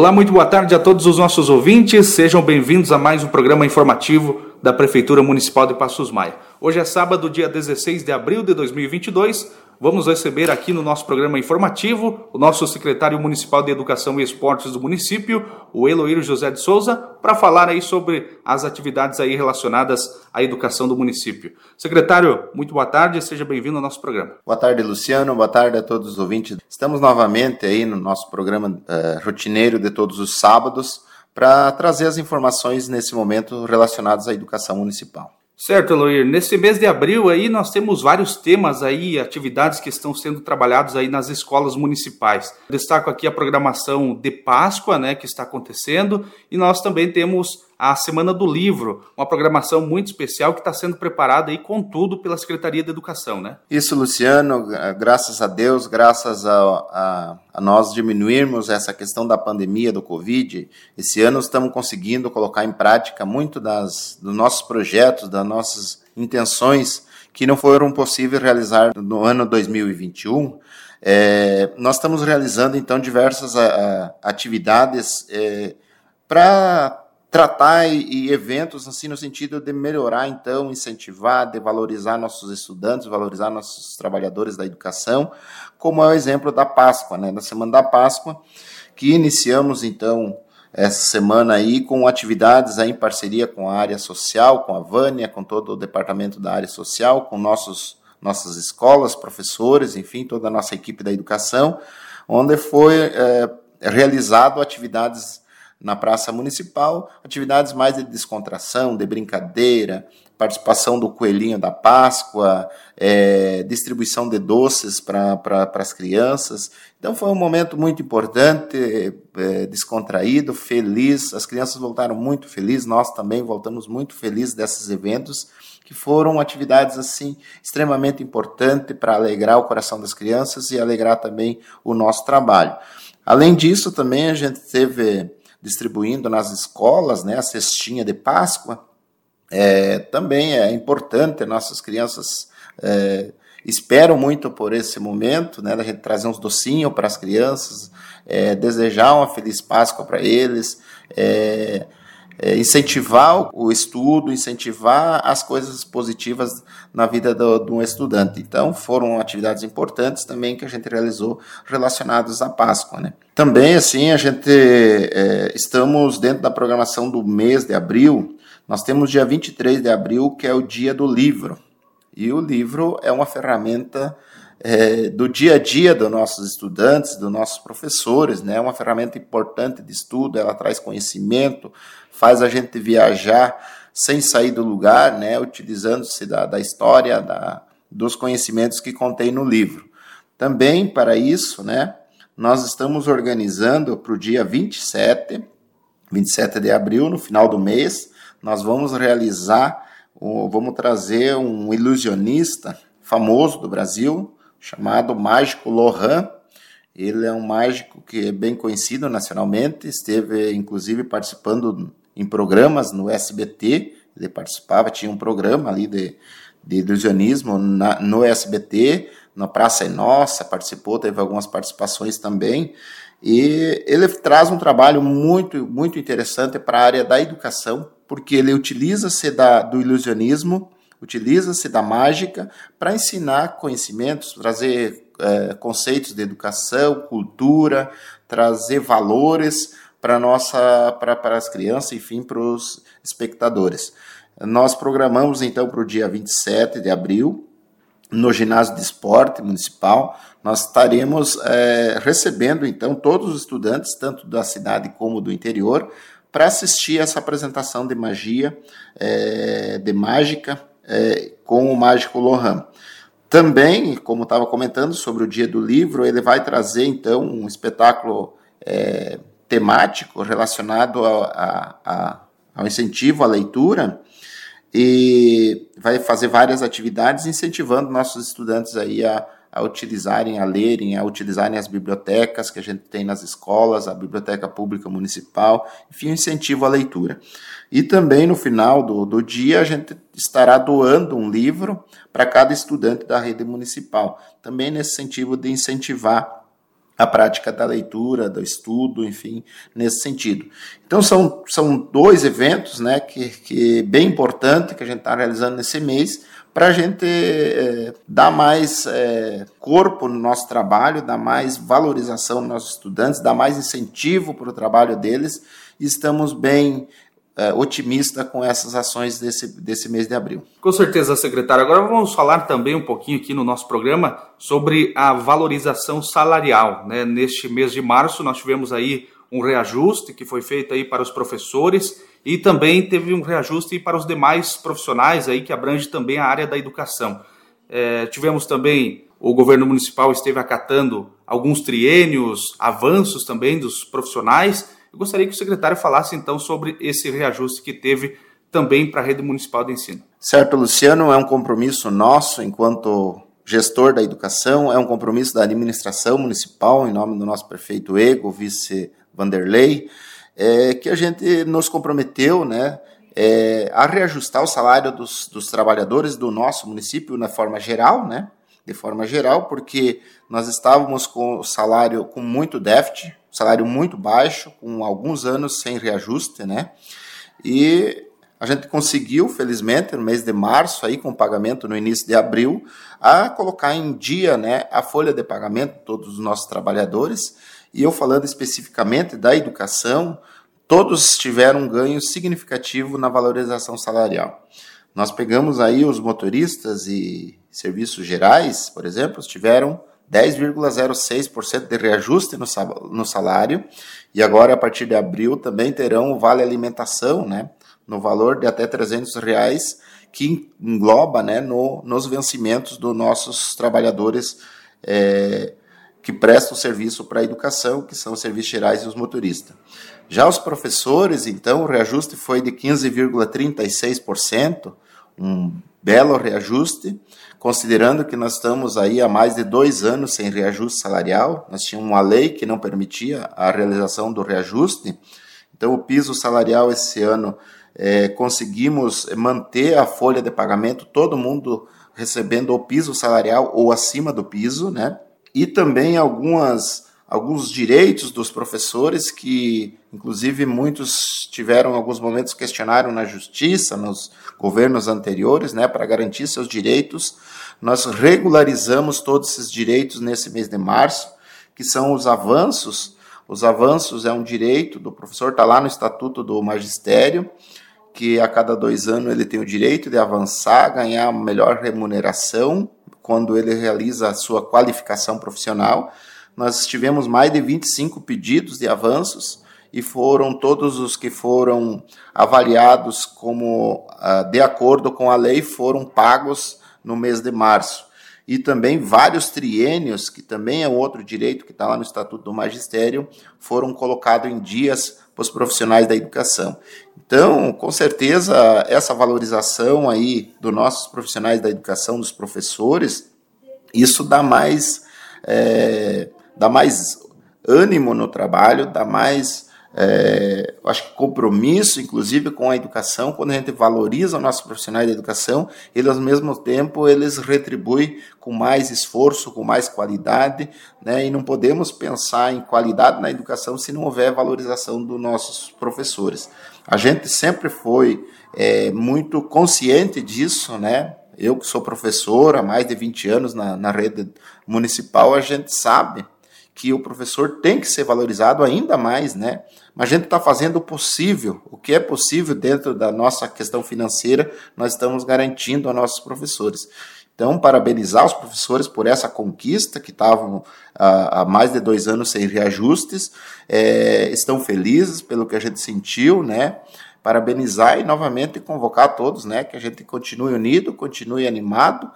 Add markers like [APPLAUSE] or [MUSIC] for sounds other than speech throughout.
Olá, muito boa tarde a todos os nossos ouvintes. Sejam bem-vindos a mais um programa informativo da Prefeitura Municipal de Passos Maia. Hoje é sábado, dia 16 de abril de 2022. Vamos receber aqui no nosso programa informativo o nosso secretário municipal de Educação e Esportes do município, o Eloíro José de Souza, para falar aí sobre as atividades aí relacionadas à educação do município. Secretário, muito boa tarde, seja bem-vindo ao nosso programa. Boa tarde, Luciano. Boa tarde a todos os ouvintes. Estamos novamente aí no nosso programa uh, rotineiro de todos os sábados para trazer as informações nesse momento relacionadas à educação municipal. Certo, Eloir. Nesse mês de abril aí nós temos vários temas aí, atividades que estão sendo trabalhados aí nas escolas municipais. Destaco aqui a programação de Páscoa, né, que está acontecendo, e nós também temos a Semana do Livro, uma programação muito especial que está sendo preparada aí com tudo pela Secretaria de Educação, né? Isso, Luciano, graças a Deus, graças a, a, a nós diminuirmos essa questão da pandemia do Covid, esse ano estamos conseguindo colocar em prática muito das, dos nossos projetos, das nossas intenções que não foram possíveis realizar no ano 2021. É, nós estamos realizando então diversas a, atividades é, para tratar e, e, eventos assim no sentido de melhorar então, incentivar, de valorizar nossos estudantes, valorizar nossos trabalhadores da educação, como é o exemplo da Páscoa, né, da Semana da Páscoa, que iniciamos então essa semana aí com atividades aí em parceria com a área social, com a Vânia, com todo o departamento da área social, com nossos nossas escolas, professores, enfim, toda a nossa equipe da educação, onde foi é, realizado atividades na Praça Municipal, atividades mais de descontração, de brincadeira, participação do Coelhinho da Páscoa, é, distribuição de doces para pra, as crianças. Então foi um momento muito importante, é, descontraído, feliz. As crianças voltaram muito felizes, nós também voltamos muito felizes desses eventos, que foram atividades assim extremamente importantes para alegrar o coração das crianças e alegrar também o nosso trabalho. Além disso, também a gente teve distribuindo nas escolas, né, a cestinha de Páscoa, é, também é importante, nossas crianças é, esperam muito por esse momento, né, da gente trazer uns docinhos para as crianças, é, desejar uma feliz Páscoa para eles, é, incentivar o estudo, incentivar as coisas positivas na vida do, um estudante. Então, foram atividades importantes também que a gente realizou relacionadas à Páscoa. Né? Também, assim, a gente é, estamos dentro da programação do mês de abril, nós temos dia 23 de abril, que é o dia do livro. E o livro é uma ferramenta é, do dia a dia dos nossos estudantes, dos nossos professores, né? É uma ferramenta importante de estudo, ela traz conhecimento, faz a gente viajar sem sair do lugar, né? Utilizando-se da, da história, da, dos conhecimentos que contém no livro. Também para isso, né? Nós estamos organizando para o dia 27, 27 de abril, no final do mês, nós vamos realizar, vamos trazer um ilusionista famoso do Brasil, chamado Mágico Lohan. Ele é um mágico que é bem conhecido nacionalmente, esteve inclusive participando em programas no SBT, ele participava, tinha um programa ali de, de ilusionismo na, no SBT, na Praça é Nossa, participou, teve algumas participações também, e ele traz um trabalho muito, muito interessante para a área da educação, porque ele utiliza-se do ilusionismo utiliza-se da mágica para ensinar conhecimentos, trazer é, conceitos de educação, cultura, trazer valores para nossa para, as crianças, enfim, para os espectadores. Nós programamos então para o dia 27 de abril, no ginásio de esporte municipal, nós estaremos é, recebendo então todos os estudantes, tanto da cidade como do interior, para assistir essa apresentação de magia, é, de mágica, é, com o Mágico Lohan. Também, como estava comentando sobre o Dia do Livro, ele vai trazer então um espetáculo é, temático relacionado a, a, a, ao incentivo à leitura e vai fazer várias atividades incentivando nossos estudantes aí a, a utilizarem, a lerem, a utilizarem as bibliotecas que a gente tem nas escolas, a biblioteca pública municipal, enfim, um incentivo à leitura. E também no final do, do dia a gente estará doando um livro para cada estudante da rede municipal, também nesse sentido de incentivar a prática da leitura, do estudo, enfim, nesse sentido. Então são, são dois eventos, né, que, que bem importante que a gente está realizando nesse mês para a gente é, dar mais é, corpo no nosso trabalho, dar mais valorização nos nossos estudantes, dar mais incentivo para o trabalho deles. Estamos bem é, otimista com essas ações desse, desse mês de abril. Com certeza, secretário. Agora vamos falar também um pouquinho aqui no nosso programa sobre a valorização salarial. Né? Neste mês de março, nós tivemos aí um reajuste que foi feito aí para os professores e também teve um reajuste para os demais profissionais aí que abrange também a área da educação. É, tivemos também o governo municipal esteve acatando alguns triênios, avanços também dos profissionais eu gostaria que o secretário falasse então sobre esse reajuste que teve também para a rede municipal de ensino. Certo, Luciano, é um compromisso nosso enquanto gestor da educação, é um compromisso da administração municipal, em nome do nosso prefeito Ego, vice Vanderlei, é, que a gente nos comprometeu, né, é, a reajustar o salário dos, dos trabalhadores do nosso município na forma geral, né, de forma geral, porque nós estávamos com o salário com muito déficit, salário muito baixo, com alguns anos sem reajuste, né? E a gente conseguiu, felizmente, no mês de março, aí com pagamento no início de abril, a colocar em dia, né, a folha de pagamento de todos os nossos trabalhadores. E eu falando especificamente da educação, todos tiveram um ganho significativo na valorização salarial. Nós pegamos aí os motoristas e serviços gerais, por exemplo, tiveram 10,06% de reajuste no salário e agora a partir de abril também terão o vale alimentação, né, no valor de até 300 reais que engloba, né, no, nos vencimentos dos nossos trabalhadores é, que prestam serviço para a educação, que são os serviços gerais e os motoristas. Já os professores, então, o reajuste foi de 15,36%, um belo reajuste, considerando que nós estamos aí há mais de dois anos sem reajuste salarial, nós tínhamos uma lei que não permitia a realização do reajuste, então o piso salarial esse ano é, conseguimos manter a folha de pagamento, todo mundo recebendo o piso salarial ou acima do piso, né? E também algumas alguns direitos dos professores que, inclusive, muitos tiveram alguns momentos questionaram na justiça, nos governos anteriores, né, para garantir seus direitos. Nós regularizamos todos esses direitos nesse mês de março, que são os avanços. Os avanços é um direito do professor, está lá no Estatuto do Magistério, que a cada dois anos ele tem o direito de avançar, ganhar melhor remuneração quando ele realiza a sua qualificação profissional nós tivemos mais de 25 pedidos de avanços e foram todos os que foram avaliados como uh, de acordo com a lei foram pagos no mês de março. E também vários triênios, que também é outro direito que está lá no Estatuto do Magistério, foram colocados em dias para os profissionais da educação. Então, com certeza, essa valorização aí dos nossos profissionais da educação, dos professores, isso dá mais é, dá mais ânimo no trabalho, dá mais, é, acho que compromisso, inclusive, com a educação. Quando a gente valoriza os nossos profissionais da educação, eles, ao mesmo tempo, eles retribuem com mais esforço, com mais qualidade, né? E não podemos pensar em qualidade na educação se não houver valorização dos nossos professores. A gente sempre foi é, muito consciente disso, né? Eu que sou professor há mais de 20 anos na, na rede municipal, a gente sabe que o professor tem que ser valorizado ainda mais, né? Mas a gente está fazendo o possível, o que é possível dentro da nossa questão financeira, nós estamos garantindo a nossos professores. Então, parabenizar os professores por essa conquista, que estavam há, mais de dois anos sem reajustes, é, estão felizes pelo que a gente sentiu, né? Parabenizar e novamente convocar todos, né, que a gente continue unido, continue animado,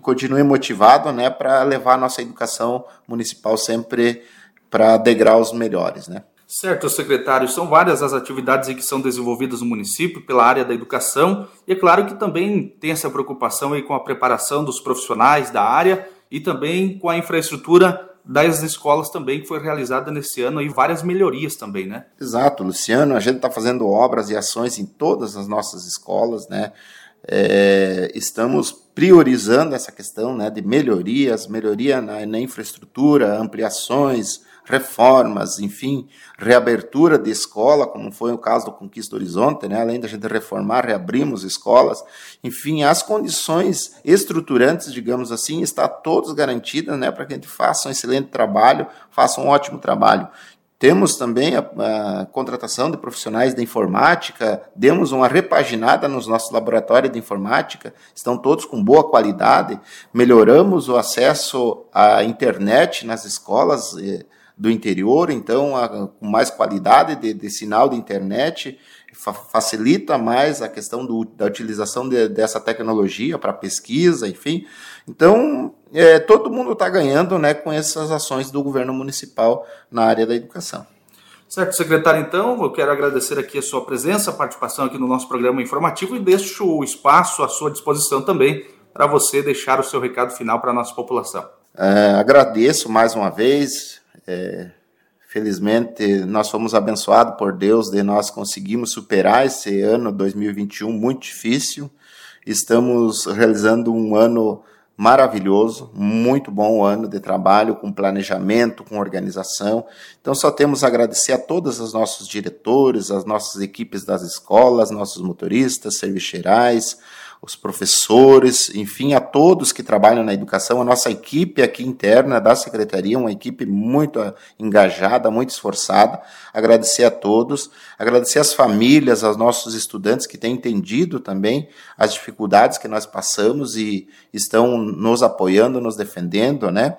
continue motivado, né, para levar a nossa educação municipal sempre para degraus melhores, né. Certo, secretário. São várias as atividades que são desenvolvidas no município pela área da educação e é claro que também tem essa preocupação aí com a preparação dos profissionais da área e também com a infraestrutura das escolas também, que foi realizada nesse ano e várias melhorias também, né? Exato, Luciano. A gente está fazendo obras e ações em todas as nossas escolas, né? é, estamos priorizando essa questão né, de melhorias, melhoria na, na infraestrutura, ampliações, reformas, enfim, reabertura de escola, como foi o caso do Conquista Horizonte, né? além da gente reformar, reabrimos escolas, enfim, as condições estruturantes, digamos assim, está todas garantidas né, para que a gente faça um excelente trabalho, faça um ótimo trabalho. Temos também a, a, contratação de profissionais da informática, demos uma repaginada nos nossos laboratórios de informática, estão todos com boa qualidade, melhoramos o acesso à internet nas escolas eh, do interior, então a, com mais qualidade de, de sinal de internet, fa facilita mais a questão do, da utilização de, dessa tecnologia para pesquisa, enfim. Então, é, todo mundo está ganhando né, com essas ações do governo municipal na área da educação. Certo, secretário, então, eu quero agradecer aqui a sua presença, a participação aqui no nosso programa informativo e deixo o espaço à sua disposição também para você deixar o seu recado final para a nossa população. É, agradeço mais uma vez. É, felizmente, nós fomos abençoados por Deus de nós conseguimos superar esse ano 2021 muito difícil. Estamos realizando um ano maravilhoso, muito bom ano de trabalho, com planejamento, com organização. Então, só temos a agradecer a todos os nossos diretores, as nossas equipes das escolas, nossos motoristas, serviçeirais, os professores, enfim, a todos que trabalham na educação, a nossa equipe aqui interna da secretaria, uma equipe muito engajada, muito esforçada. Agradecer a todos, agradecer às famílias, aos nossos estudantes que têm entendido também as dificuldades que nós passamos e estão nos apoiando, nos defendendo, né?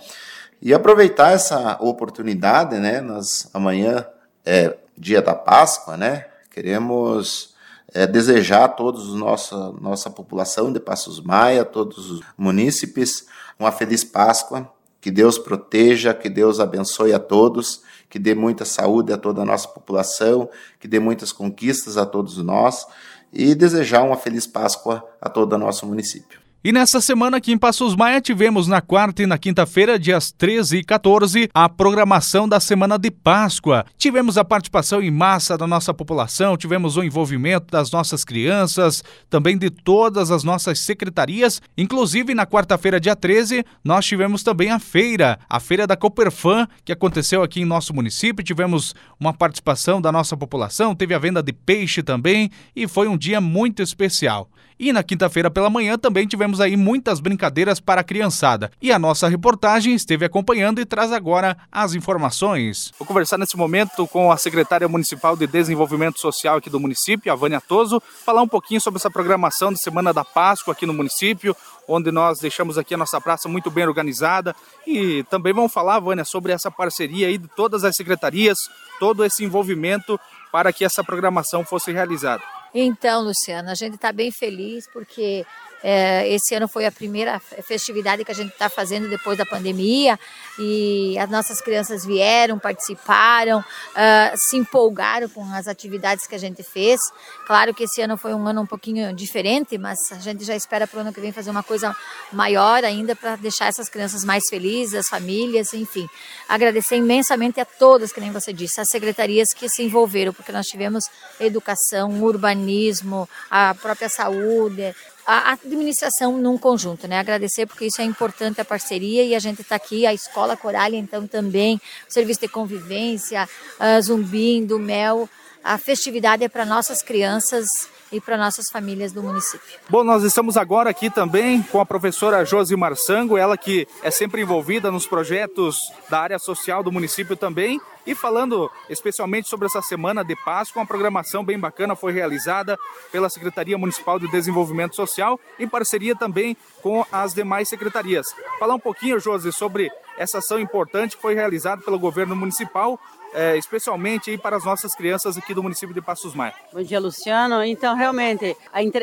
E aproveitar essa oportunidade, né? Nós amanhã é dia da Páscoa, né? Queremos é, desejar a todos nossa nossa população de Passos Maia, todos os munícipes, uma feliz Páscoa. Que Deus proteja, que Deus abençoe a todos, que dê muita saúde a toda a nossa população, que dê muitas conquistas a todos nós e desejar uma feliz Páscoa a todo o nosso município. E nessa semana aqui em Passos Maia tivemos na quarta e na quinta-feira, dias 13 e 14, a programação da Semana de Páscoa. Tivemos a participação em massa da nossa população, tivemos o envolvimento das nossas crianças, também de todas as nossas secretarias. Inclusive, na quarta-feira, dia 13, nós tivemos também a feira, a Feira da Cooperfan, que aconteceu aqui em nosso município. Tivemos uma participação da nossa população, teve a venda de peixe também e foi um dia muito especial. E na quinta-feira pela manhã também tivemos aí muitas brincadeiras para a criançada. E a nossa reportagem esteve acompanhando e traz agora as informações. Vou conversar nesse momento com a secretária municipal de Desenvolvimento Social aqui do município, a Vânia Toso, falar um pouquinho sobre essa programação de Semana da Páscoa aqui no município, onde nós deixamos aqui a nossa praça muito bem organizada. E também vamos falar, Vânia, sobre essa parceria aí de todas as secretarias, todo esse envolvimento para que essa programação fosse realizada. Então, Luciana, a gente está bem feliz porque é, esse ano foi a primeira festividade que a gente está fazendo depois da pandemia e as nossas crianças vieram, participaram, uh, se empolgaram com as atividades que a gente fez. Claro que esse ano foi um ano um pouquinho diferente, mas a gente já espera para o ano que vem fazer uma coisa maior ainda para deixar essas crianças mais felizes, as famílias, enfim. Agradecer imensamente a todas, que nem você disse, as secretarias que se envolveram, porque nós tivemos educação, urbanismo, a própria saúde, a administração num conjunto, né? Agradecer porque isso é importante a parceria e a gente está aqui, a Escola Corália então também, o Serviço de Convivência, a Zumbim, do Mel, a festividade é para nossas crianças e para nossas famílias do município. Bom, nós estamos agora aqui também com a professora Josi Marçango, ela que é sempre envolvida nos projetos da área social do município também. E falando especialmente sobre essa semana de Páscoa, uma programação bem bacana foi realizada pela Secretaria Municipal de Desenvolvimento Social, em parceria também com as demais secretarias. Falar um pouquinho, Josi, sobre essa ação importante que foi realizada pelo governo municipal é, especialmente para as nossas crianças aqui do município de Passos Maia. Bom dia, Luciano. Então, realmente,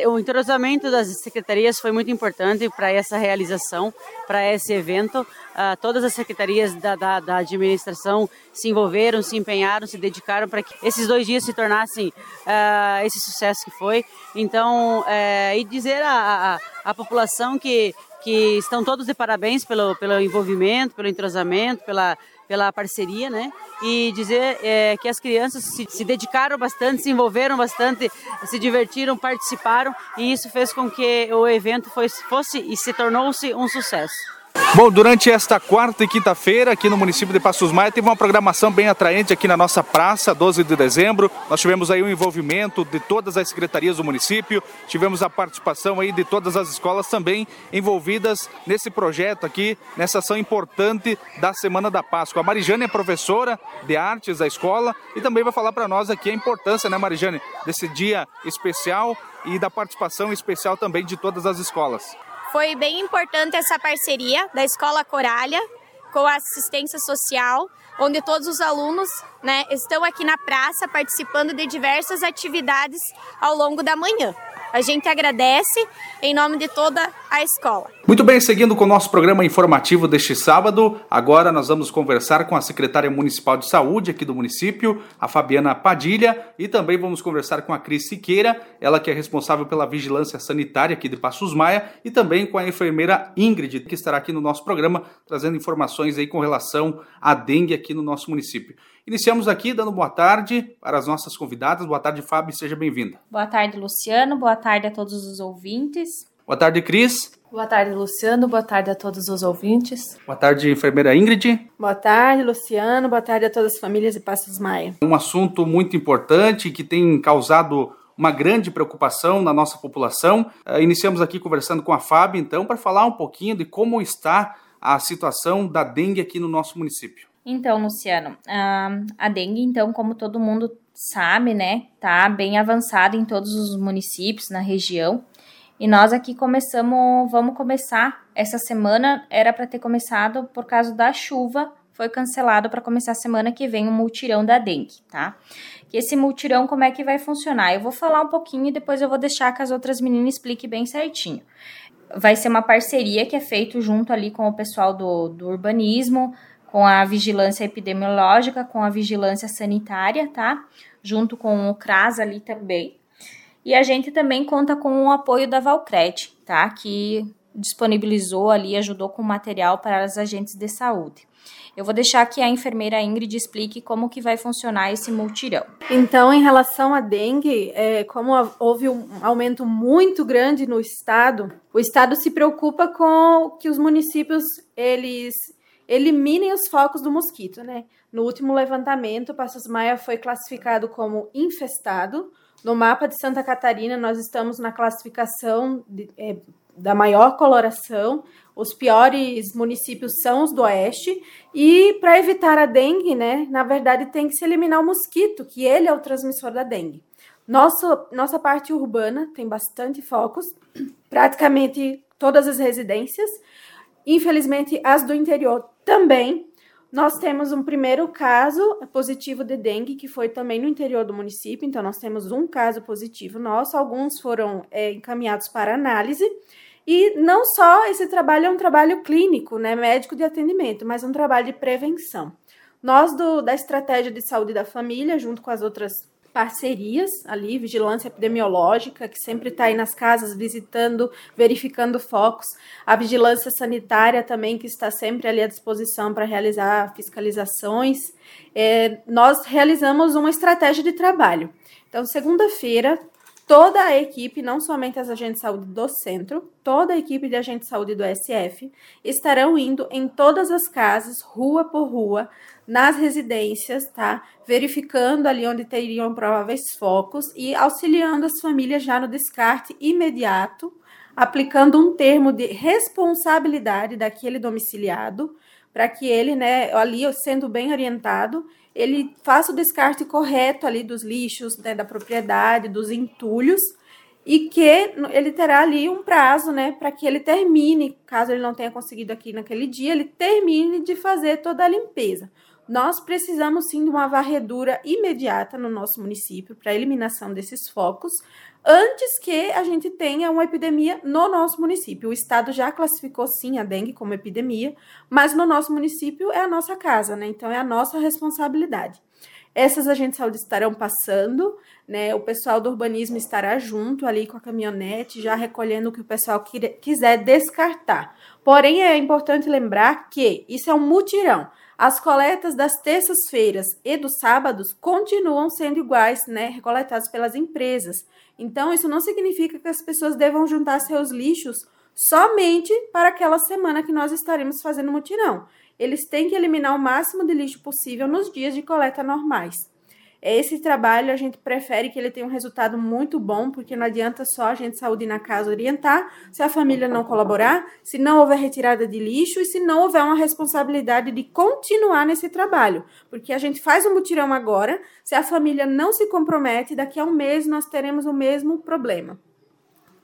o entrosamento das secretarias foi muito importante para essa realização, para esse evento. Uh, todas as secretarias da, da, da, administração se envolveram, se empenharam, se dedicaram para que esses dois dias se tornassem uh, esse sucesso que foi. Então, uh, e dizer a população que que estão todos de parabéns pelo, pelo envolvimento, pelo entrosamento, pela, pela parceria, né? E dizer é, que as crianças se, se, dedicaram bastante, se envolveram bastante, se divertiram, participaram e isso fez com que o evento fosse, fosse e se tornou-se um sucesso. Bom, durante esta quarta e quinta-feira, aqui no município de Passos Maia, teve uma programação bem atraente aqui na nossa praça, 12 de dezembro. Nós tivemos aí o envolvimento de todas as secretarias do município, tivemos a participação aí de todas as escolas também envolvidas nesse projeto aqui, nessa ação importante da Semana da Páscoa. A Marijane é professora de artes da escola e também vai falar para nós aqui a importância, né, Marijane, desse dia especial e da participação especial também de todas as escolas. Foi bem importante essa parceria da Escola Coralha com a assistência social, onde todos os alunos né, estão aqui na praça participando de diversas atividades ao longo da manhã. A gente agradece em nome de toda a escola. Muito bem, seguindo com o nosso programa informativo deste sábado, agora nós vamos conversar com a secretária municipal de saúde aqui do município, a Fabiana Padilha, e também vamos conversar com a Cris Siqueira, ela que é responsável pela vigilância sanitária aqui de Passos Maia, e também com a enfermeira Ingrid, que estará aqui no nosso programa trazendo informações aí com relação à dengue aqui no nosso município. Iniciamos aqui dando boa tarde para as nossas convidadas. Boa tarde, Fábio, seja bem-vinda. Boa tarde, Luciano. Boa tarde a todos os ouvintes. Boa tarde, Cris. Boa tarde, Luciano. Boa tarde a todos os ouvintes. Boa tarde, enfermeira Ingrid. Boa tarde, Luciano. Boa tarde a todas as famílias de Passos Maia. Um assunto muito importante que tem causado uma grande preocupação na nossa população. Uh, iniciamos aqui conversando com a Fábio, então, para falar um pouquinho de como está a situação da dengue aqui no nosso município. Então, Luciano, a dengue, então, como todo mundo sabe, né, tá bem avançada em todos os municípios na região. E nós aqui começamos, vamos começar essa semana, era para ter começado por causa da chuva, foi cancelado para começar a semana que vem o multirão da dengue, tá? Que esse multirão como é que vai funcionar? Eu vou falar um pouquinho e depois eu vou deixar que as outras meninas expliquem bem certinho. Vai ser uma parceria que é feito junto ali com o pessoal do, do urbanismo, com a vigilância epidemiológica, com a vigilância sanitária, tá? Junto com o CRAS ali também. E a gente também conta com o apoio da Valcred, tá? Que disponibilizou ali, ajudou com material para os agentes de saúde. Eu vou deixar que a enfermeira Ingrid explique como que vai funcionar esse multirão. Então, em relação à dengue, é, como houve um aumento muito grande no estado, o estado se preocupa com que os municípios eles eliminem os focos do mosquito, né? No último levantamento, Passos Maia foi classificado como infestado. No mapa de Santa Catarina, nós estamos na classificação de, é, da maior coloração. Os piores municípios são os do oeste. E para evitar a dengue, né, na verdade, tem que se eliminar o mosquito, que ele é o transmissor da dengue. Nossa, nossa parte urbana tem bastante focos, [CLEARS THROAT] praticamente todas as residências. Infelizmente, as do interior também. Nós temos um primeiro caso positivo de dengue, que foi também no interior do município. Então, nós temos um caso positivo nosso, alguns foram é, encaminhados para análise. E não só esse trabalho é um trabalho clínico, né, médico de atendimento, mas um trabalho de prevenção. Nós, do, da Estratégia de Saúde da Família, junto com as outras parcerias ali, vigilância epidemiológica, que sempre está aí nas casas visitando, verificando focos, a vigilância sanitária também, que está sempre ali à disposição para realizar fiscalizações. É, nós realizamos uma estratégia de trabalho. Então, segunda-feira, toda a equipe, não somente as agentes de saúde do centro, toda a equipe de agentes de saúde do SF estarão indo em todas as casas, rua por rua, nas residências, tá? Verificando ali onde teriam prováveis focos e auxiliando as famílias já no descarte imediato, aplicando um termo de responsabilidade daquele domiciliado, para que ele, né, ali sendo bem orientado, ele faça o descarte correto ali dos lixos, né, da propriedade, dos entulhos, e que ele terá ali um prazo, né, para que ele termine, caso ele não tenha conseguido aqui naquele dia, ele termine de fazer toda a limpeza. Nós precisamos sim de uma varredura imediata no nosso município para eliminação desses focos, antes que a gente tenha uma epidemia no nosso município. O estado já classificou sim a dengue como epidemia, mas no nosso município é a nossa casa, né? Então é a nossa responsabilidade. Essas agentes de saúde estarão passando, né? O pessoal do urbanismo estará junto ali com a caminhonete, já recolhendo o que o pessoal quiser descartar. Porém, é importante lembrar que isso é um mutirão. As coletas das terças-feiras e dos sábados continuam sendo iguais, né, recoletadas pelas empresas. Então, isso não significa que as pessoas devam juntar seus lixos somente para aquela semana que nós estaremos fazendo mutirão. Eles têm que eliminar o máximo de lixo possível nos dias de coleta normais. Esse trabalho a gente prefere que ele tenha um resultado muito bom, porque não adianta só a gente saúde na casa orientar, se a família não colaborar, se não houver retirada de lixo e se não houver uma responsabilidade de continuar nesse trabalho. Porque a gente faz um mutirão agora, se a família não se compromete, daqui a um mês nós teremos o mesmo problema.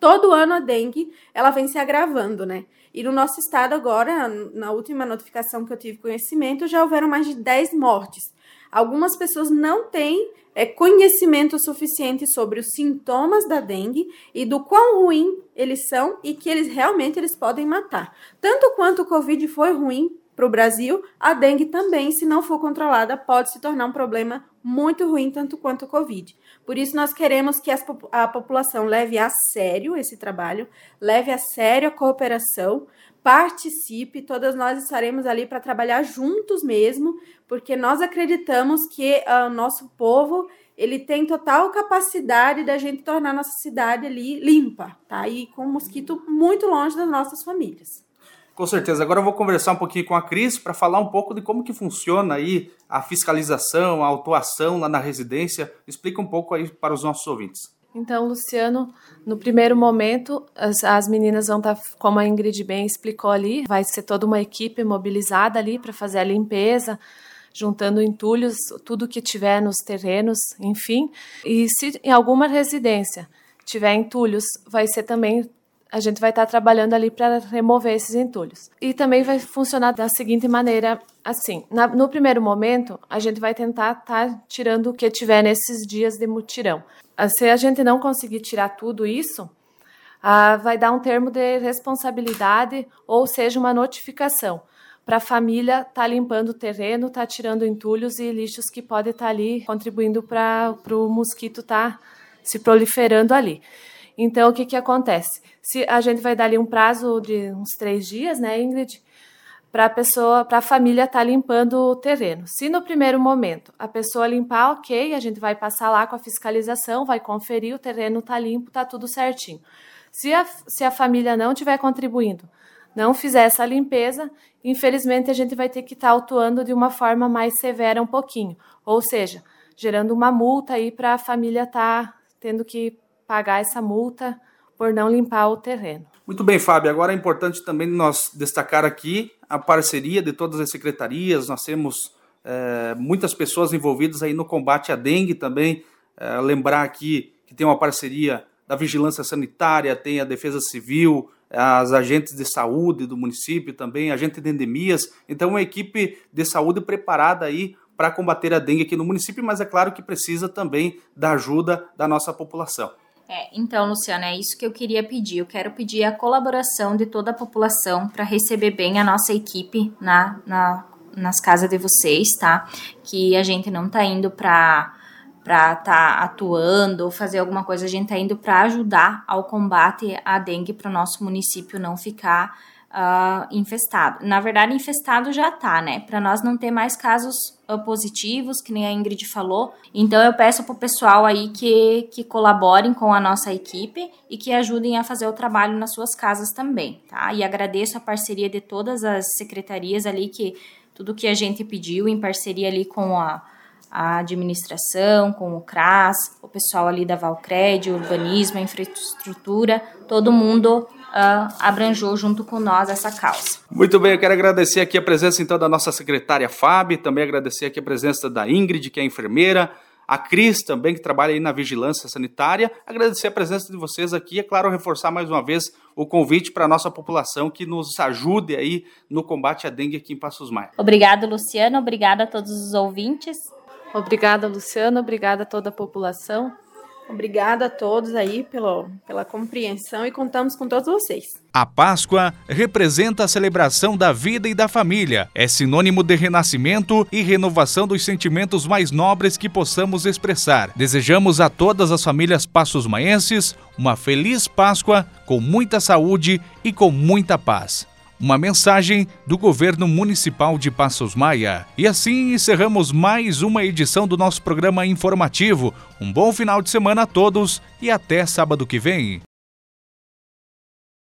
Todo ano a dengue, ela vem se agravando, né? E no nosso estado agora, na última notificação que eu tive conhecimento, já houveram mais de 10 mortes algumas pessoas não têm é, conhecimento suficiente sobre os sintomas da dengue e do quão ruim eles são e que eles realmente eles podem matar. Tanto quanto o Covid foi ruim para o Brasil, a dengue também, se não for controlada, pode se tornar um problema muito ruim, tanto quanto o Covid. Por isso, nós queremos que a população leve a sério esse trabalho, leve a sério a cooperação, participe, todas nós estaremos ali para trabalhar juntos mesmo, porque nós acreditamos que o uh, nosso povo ele tem total capacidade da gente tornar nossa cidade ali limpa, tá? E com mosquito muito longe das nossas famílias. Com certeza. Agora eu vou conversar um pouquinho com a Cris para falar um pouco de como que funciona aí a fiscalização, a autuação lá na residência. Explica um pouco aí para os nossos ouvintes. Então, Luciano, no primeiro momento, as, as meninas vão estar, tá, como a Ingrid bem explicou ali, vai ser toda uma equipe mobilizada ali para fazer a limpeza, juntando entulhos, tudo que tiver nos terrenos, enfim. E se em alguma residência tiver entulhos, vai ser também a gente vai estar tá trabalhando ali para remover esses entulhos. E também vai funcionar da seguinte maneira, assim, na, no primeiro momento, a gente vai tentar estar tá tirando o que tiver nesses dias de mutirão. Ah, se a gente não conseguir tirar tudo isso, ah, vai dar um termo de responsabilidade ou seja, uma notificação para a família estar tá limpando o terreno, estar tá tirando entulhos e lixos que podem estar tá ali contribuindo para o mosquito estar tá se proliferando ali. Então, o que, que acontece? Se a gente vai dar ali um prazo de uns três dias, né, Ingrid? para a pessoa, para a família estar tá limpando o terreno. Se no primeiro momento a pessoa limpar, ok, a gente vai passar lá com a fiscalização, vai conferir, o terreno está limpo, está tudo certinho. Se a, se a família não estiver contribuindo, não fizer essa limpeza, infelizmente a gente vai ter que estar tá de uma forma mais severa um pouquinho, ou seja, gerando uma multa aí para a família estar tá tendo que pagar essa multa por não limpar o terreno. Muito bem, Fábio. Agora é importante também nós destacar aqui a parceria de todas as secretarias. Nós temos é, muitas pessoas envolvidas aí no combate à dengue também. É, lembrar aqui que tem uma parceria da Vigilância Sanitária, tem a Defesa Civil, as agentes de saúde do município também, agente de endemias. Então, uma equipe de saúde preparada aí para combater a dengue aqui no município, mas é claro que precisa também da ajuda da nossa população. É, então, Luciana, é isso que eu queria pedir. Eu quero pedir a colaboração de toda a população para receber bem a nossa equipe na, na, nas casas de vocês, tá? Que a gente não tá indo para para estar tá atuando ou fazer alguma coisa, a gente está indo para ajudar ao combate à dengue para o nosso município não ficar uh, infestado. Na verdade, infestado já tá, né? Para nós não ter mais casos uh, positivos, que nem a Ingrid falou. Então, eu peço pro pessoal aí que, que colaborem com a nossa equipe e que ajudem a fazer o trabalho nas suas casas também, tá? E agradeço a parceria de todas as secretarias ali que tudo que a gente pediu em parceria ali com a a administração, com o CRAS, o pessoal ali da Valcred, urbanismo, infraestrutura, todo mundo uh, abranjou junto com nós essa causa. Muito bem, eu quero agradecer aqui a presença então da nossa secretária Fábio, também agradecer aqui a presença da Ingrid, que é enfermeira, a Cris também, que trabalha aí na vigilância sanitária. Agradecer a presença de vocês aqui e, é claro, reforçar mais uma vez o convite para a nossa população que nos ajude aí no combate à dengue aqui em Passos Maia. Obrigada, Luciano. Obrigada a todos os ouvintes. Obrigada, Luciano. Obrigada a toda a população. Obrigada a todos aí pelo, pela compreensão e contamos com todos vocês. A Páscoa representa a celebração da vida e da família. É sinônimo de renascimento e renovação dos sentimentos mais nobres que possamos expressar. Desejamos a todas as famílias passos maenses uma feliz Páscoa com muita saúde e com muita paz. Uma mensagem do governo municipal de Passos Maia. E assim encerramos mais uma edição do nosso programa informativo. Um bom final de semana a todos e até sábado que vem.